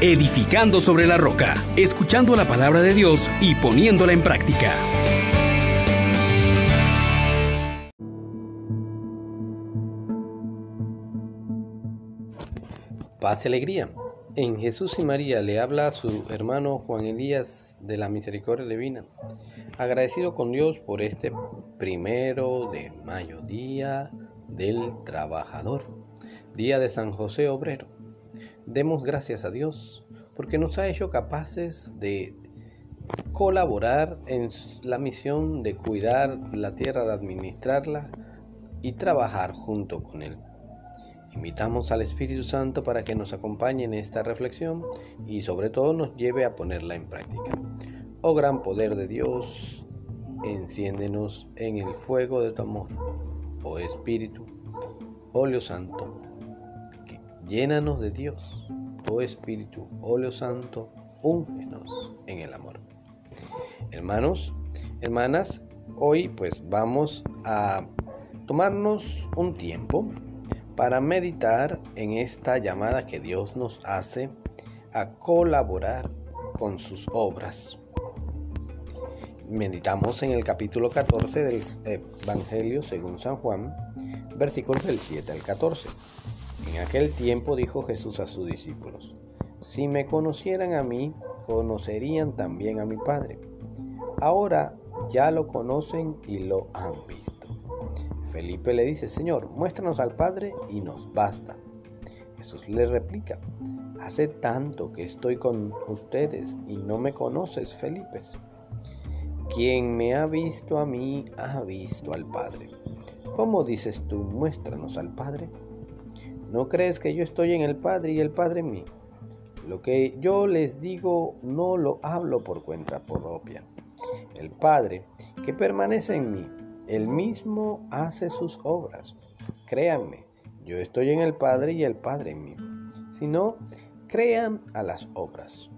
edificando sobre la roca, escuchando la palabra de Dios y poniéndola en práctica. Paz y alegría. En Jesús y María le habla a su hermano Juan Elías de la Misericordia Divina, agradecido con Dios por este primero de mayo, día del trabajador, día de San José Obrero. Demos gracias a Dios porque nos ha hecho capaces de colaborar en la misión de cuidar la tierra, de administrarla y trabajar junto con Él. Invitamos al Espíritu Santo para que nos acompañe en esta reflexión y sobre todo nos lleve a ponerla en práctica. Oh gran poder de Dios, enciéndenos en el fuego de tu amor. Oh Espíritu, óleo santo, llénanos de Dios. Oh Espíritu, óleo santo, úngenos en el amor. Hermanos, hermanas, hoy pues vamos a tomarnos un tiempo para meditar en esta llamada que Dios nos hace a colaborar con sus obras. Meditamos en el capítulo 14 del Evangelio según San Juan, versículos del 7 al 14. En aquel tiempo dijo Jesús a sus discípulos, si me conocieran a mí, conocerían también a mi Padre. Ahora ya lo conocen y lo han visto. Felipe le dice, Señor, muéstranos al Padre y nos basta. Jesús le replica, hace tanto que estoy con ustedes y no me conoces, Felipe. Quien me ha visto a mí, ha visto al Padre. ¿Cómo dices tú, muéstranos al Padre? ¿No crees que yo estoy en el Padre y el Padre en mí? Lo que yo les digo no lo hablo por cuenta propia. El Padre, que permanece en mí, él mismo hace sus obras. Créanme, yo estoy en el Padre y el Padre en mí. Si no, crean a las obras.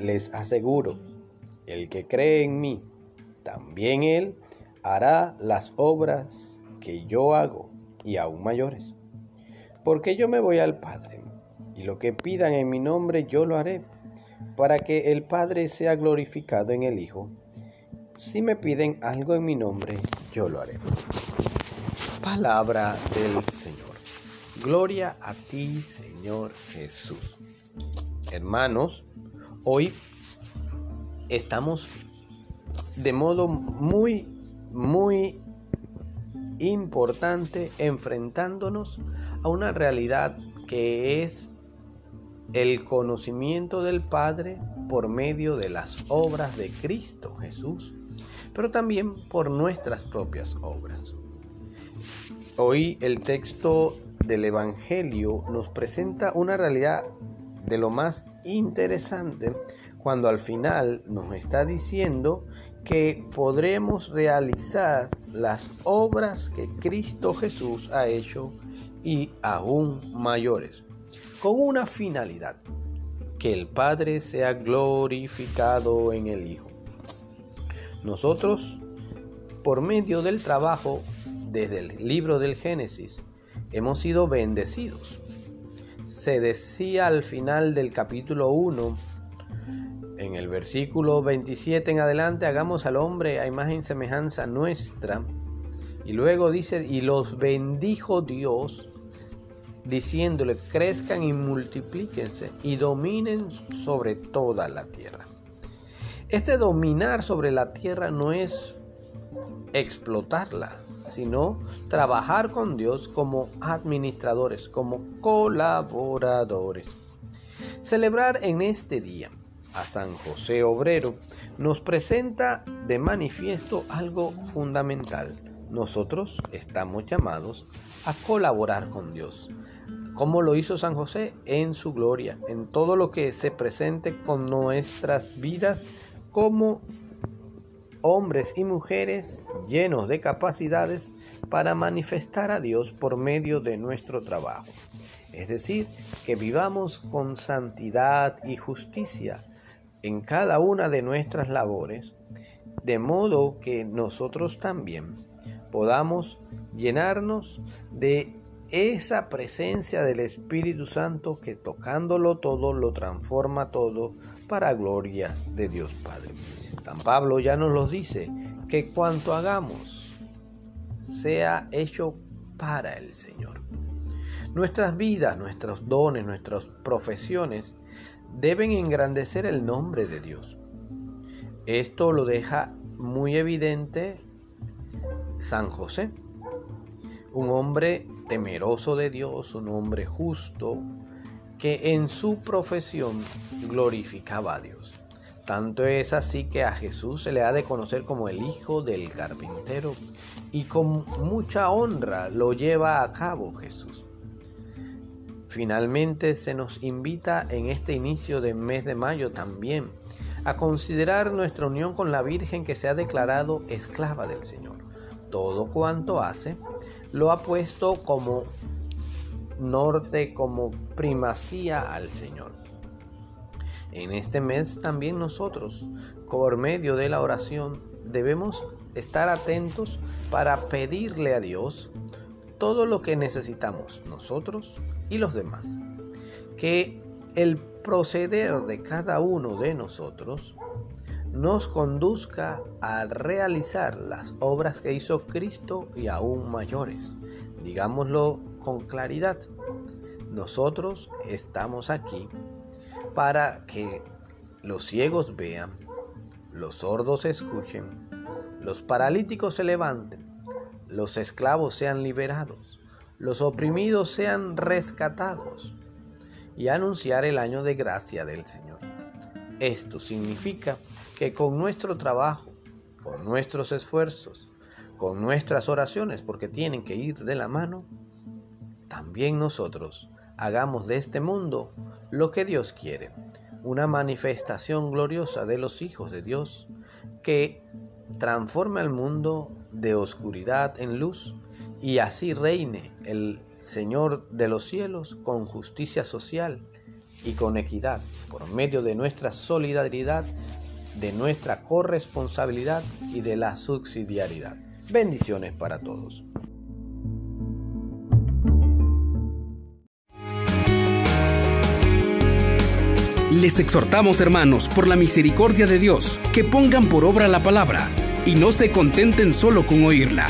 Les aseguro, el que cree en mí, también él hará las obras que yo hago y aún mayores. Porque yo me voy al Padre, y lo que pidan en mi nombre yo lo haré, para que el Padre sea glorificado en el Hijo. Si me piden algo en mi nombre, yo lo haré. Palabra del Señor. Gloria a ti, Señor Jesús. Hermanos, hoy estamos de modo muy, muy importante enfrentándonos a una realidad que es el conocimiento del Padre por medio de las obras de Cristo Jesús pero también por nuestras propias obras. Hoy el texto del Evangelio nos presenta una realidad de lo más interesante cuando al final nos está diciendo que podremos realizar las obras que Cristo Jesús ha hecho y aún mayores, con una finalidad, que el Padre sea glorificado en el Hijo. Nosotros, por medio del trabajo desde el libro del Génesis, hemos sido bendecidos. Se decía al final del capítulo 1, en el versículo 27 en adelante, hagamos al hombre a imagen y semejanza nuestra. Y luego dice, y los bendijo Dios, diciéndole, crezcan y multiplíquense y dominen sobre toda la tierra. Este dominar sobre la tierra no es explotarla, sino trabajar con Dios como administradores, como colaboradores. Celebrar en este día a San José Obrero nos presenta de manifiesto algo fundamental. Nosotros estamos llamados a colaborar con Dios. Como lo hizo San José? En su gloria, en todo lo que se presente con nuestras vidas como hombres y mujeres llenos de capacidades para manifestar a Dios por medio de nuestro trabajo. Es decir, que vivamos con santidad y justicia en cada una de nuestras labores, de modo que nosotros también podamos llenarnos de esa presencia del Espíritu Santo que tocándolo todo lo transforma todo para gloria de Dios Padre. San Pablo ya nos lo dice, que cuanto hagamos sea hecho para el Señor. Nuestras vidas, nuestros dones, nuestras profesiones deben engrandecer el nombre de Dios. Esto lo deja muy evidente San José, un hombre temeroso de Dios, un hombre justo, que en su profesión glorificaba a Dios. Tanto es así que a Jesús se le ha de conocer como el hijo del carpintero y con mucha honra lo lleva a cabo Jesús. Finalmente se nos invita en este inicio del mes de mayo también a considerar nuestra unión con la Virgen que se ha declarado esclava del Señor. Todo cuanto hace lo ha puesto como norte, como primacía al Señor. En este mes también nosotros, por medio de la oración, debemos estar atentos para pedirle a Dios todo lo que necesitamos nosotros y los demás. Que el proceder de cada uno de nosotros nos conduzca a realizar las obras que hizo Cristo y aún mayores. Digámoslo con claridad. Nosotros estamos aquí para que los ciegos vean, los sordos escuchen, los paralíticos se levanten, los esclavos sean liberados, los oprimidos sean rescatados y anunciar el año de gracia del Señor. Esto significa que con nuestro trabajo, con nuestros esfuerzos, con nuestras oraciones, porque tienen que ir de la mano, también nosotros hagamos de este mundo lo que Dios quiere, una manifestación gloriosa de los hijos de Dios que transforme al mundo de oscuridad en luz y así reine el Señor de los cielos con justicia social y con equidad por medio de nuestra solidaridad, de nuestra corresponsabilidad y de la subsidiariedad. Bendiciones para todos. Les exhortamos, hermanos, por la misericordia de Dios, que pongan por obra la palabra y no se contenten solo con oírla.